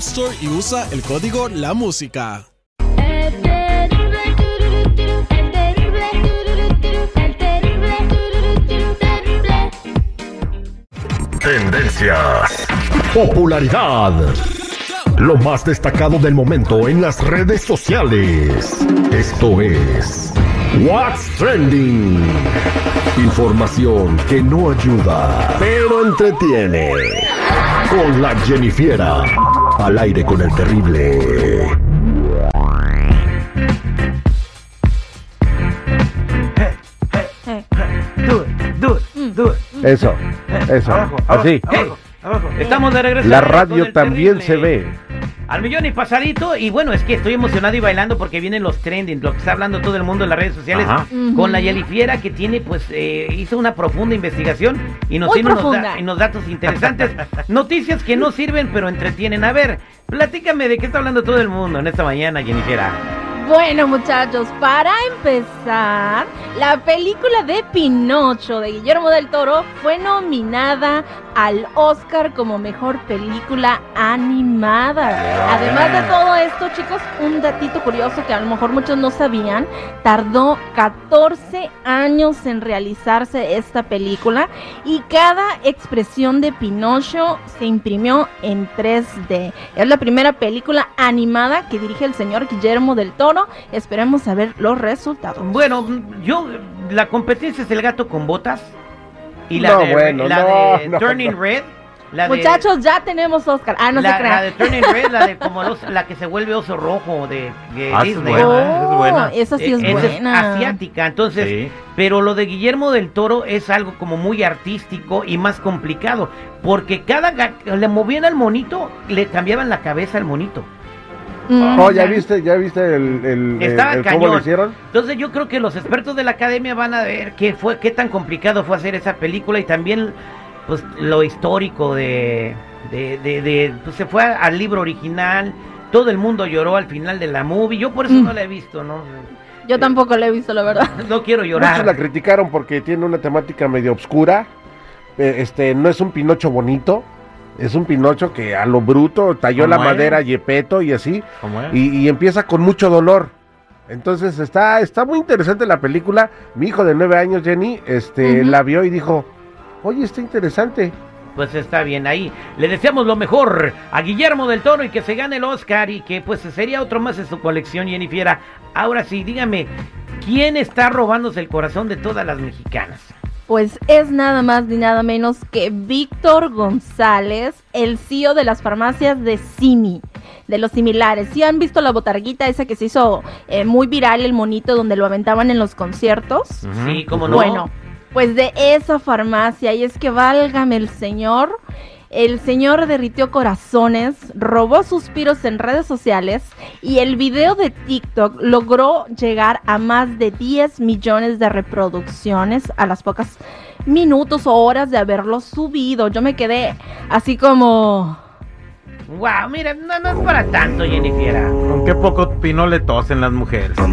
Store y usa el código La Música. Tendencias. Popularidad. Lo más destacado del momento en las redes sociales. Esto es What's Trending. Información que no ayuda, pero entretiene. Con la Jennifiera. Al aire con el terrible. Eso, eso, Abajo, así. abajo, abajo. Estamos de regreso. La radio también terrible. se ve. Al millón y pasadito. Y bueno, es que estoy emocionado y bailando porque vienen los trending, lo que está hablando todo el mundo en las redes sociales. Ajá. Con la Yelifiera que tiene, pues, eh, hizo una profunda investigación y nos Muy tiene unos, da- unos datos interesantes. Noticias que no sirven, pero entretienen. A ver, platícame de qué está hablando todo el mundo en esta mañana, Yelifiera. Bueno, muchachos, para empezar, la película de Pinocho de Guillermo del Toro fue nominada al Oscar como mejor película animada. Además de todo esto, chicos, un datito curioso que a lo mejor muchos no sabían, tardó 14 años en realizarse esta película y cada expresión de Pinocho se imprimió en 3D. Es la primera película animada que dirige el señor Guillermo del Toro. Esperemos saber los resultados. Bueno, yo, la competencia es el gato con botas. Y la No, de, bueno, la no, de no, Turning no. Red. La de- Muchachos, ya tenemos Oscar. Ah, no la, se la de crean. Turning Red, la de como los- la que se vuelve oso rojo de, de Ah, esa es Disney. buena, es buena. Oh, esa sí es buena. asiática, entonces, Sí. pero lo de Guillermo del Toro es algo como muy artístico y más complicado, porque cada le movían al monito, le cambiaban la cabeza al monito. Mm. Oh, ¿ya viste, ya viste el, Estaba el cañón. cómo lo hicieron? Entonces yo creo que los expertos de la academia van a ver qué fue, qué tan complicado fue hacer esa película y también pues lo histórico de, de, de, de- pues, se fue al libro original, todo el mundo lloró al final de la movie, yo por eso Mm. no la he visto, ¿no? Yo tampoco lo he visto, la verdad. No quiero Muchos la llorar. criticaron porque tiene una temática medio obscura. Eh, Este, no es un Pinocho bonito. Es un Pinocho que a lo bruto talló la madera Yepeto y así. ¿Cómo es? Y, y empieza con mucho dolor. Entonces está, está muy interesante la película. Mi hijo de nueve años, Jenny, este, la vio y dijo, oye, está interesante. Pues está bien ahí. Le deseamos lo mejor a Guillermo del Toro y que se gane el Oscar y que pues sería otro más en su colección, Jenny Fiera. Ahora sí, dígame, ¿quién está robándose el corazón de todas las mexicanas? Pues es nada más ni nada menos que Víctor González, el CEO de las farmacias de Simi, de los similares. Si han visto la botarguita esa que se hizo eh, muy viral, el monito donde lo aventaban en los conciertos? Sí, cómo no. Bueno, pues de esa farmacia, y es que válgame el señor, el señor derritió corazones, robó suspiros en redes sociales y el video de TikTok logró llegar a más de 10 millones de reproducciones a las pocas minutos o horas de haberlo subido. Yo me quedé así como... Wow, mira, no, no es para tanto, Jenny Fiera. ¿Con qué poco pino le tosen las mujeres? A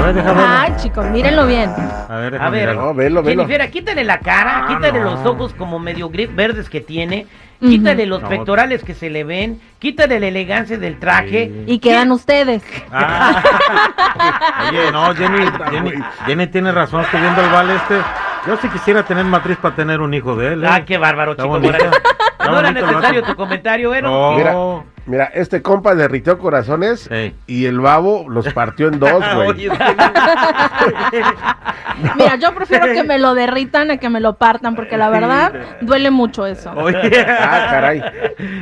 ver, déjame Ay, chicos, mírenlo bien. A ver, A déjame ver, mirarlo. No, velo, velo. Jenny Fiera, quítale la cara, Ah, quítale no. los ojos como medio gris verdes que tiene, quítale los No. pectorales que se le ven, quítale la elegancia del traje. Sí. Y quedan ustedes. Ah. Oye, no, Jenny, Jenny, Jenny tiene razón, estoy viendo el vale este. Yo sí quisiera tener matriz para tener un hijo de él. ¿eh? Ah, qué bárbaro, Está chico. No era necesario tu comentario, bueno. No. Mira. Mira, este compa derritió corazones Sí. y el babo los partió en dos, güey. Oye, Mira, yo prefiero que me lo derritan a que me lo partan, porque la verdad duele mucho eso. oye. Ah, caray.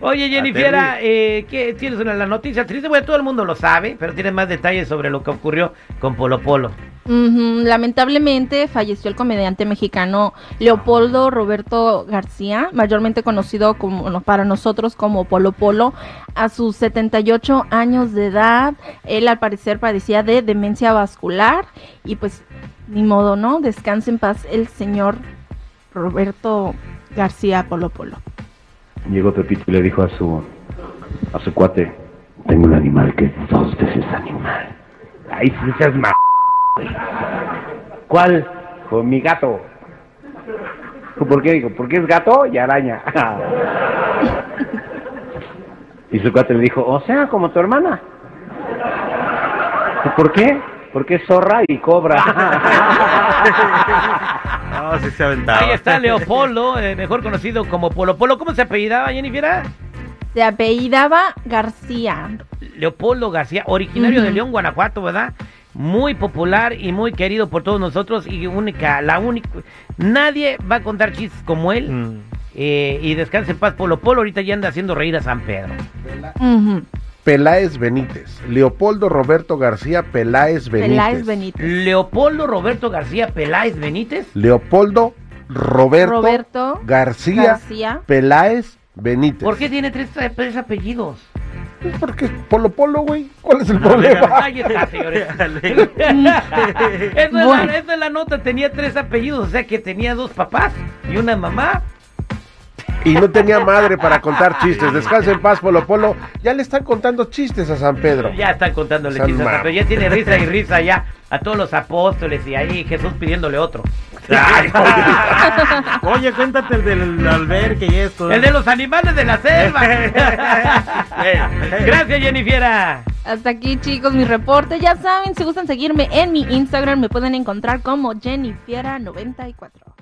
Oye, Jennifer, eh, ¿qué tienes una la noticia triste? Bueno, todo el mundo lo sabe, pero tienes más detalles sobre lo que ocurrió con Polo Polo. Lamentablemente falleció el comediante mexicano Leopoldo Roberto García, mayormente conocido como, para nosotros como Polo Polo, a sus 78 años de edad. Él al parecer padecía de demencia vascular y pues ni modo, ¿no? Descanse en paz el señor Roberto García Polo Polo. Llegó Pepito y le dijo a su a su cuate, tengo un animal que dos veces animal. Ay, si seas ma... ¿Cuál? Con mi gato. ¿Por qué? Dijo, porque es gato y araña. y su cuate le dijo, o sea, como tu hermana. ¿Por qué? Porque es zorra y cobra. No, sí se aventaba. Ahí está Leopoldo, eh, mejor conocido como Polo Polo. ¿Cómo se apellidaba, Jennifer? Se apellidaba García. Leopoldo García, originario de. León, Guanajuato, ¿verdad? Muy popular y muy querido por todos nosotros y única, la única. Nadie va a contar chistes como él. Mm. Eh, y descanse en paz Polo Polo, ahorita ya anda haciendo reír a San Pedro. Peláez Benítez. Leopoldo Roberto García Peláez Benítez. Peláez Benítez. Leopoldo Roberto García Peláez Benítez. Leopoldo Roberto, Roberto García, García. Peláez Benítez. ¿Por qué tiene tres, tres apellidos? Pues porque Polo Polo, güey. ¿Cuál es el problema? Ahí está, señores. Esa es, la, es la nota, tenía tres apellidos, o sea que tenía dos papás y una mamá. Y no tenía madre para contar chistes. Descansa en paz, Polo Polo. Ya le están contando chistes a San Pedro. Ya están contándole San chistes, Mar- pero ya tiene risa y risa ya a todos los apóstoles y ahí Jesús pidiéndole otro. Ay, Oye, cuéntate el del albergue y esto. El de los animales de la selva. Gracias, Jennifiera. Hasta aquí, chicos, mi reporte. Ya saben, si gustan seguirme en mi Instagram, me pueden encontrar como Jennifiera94.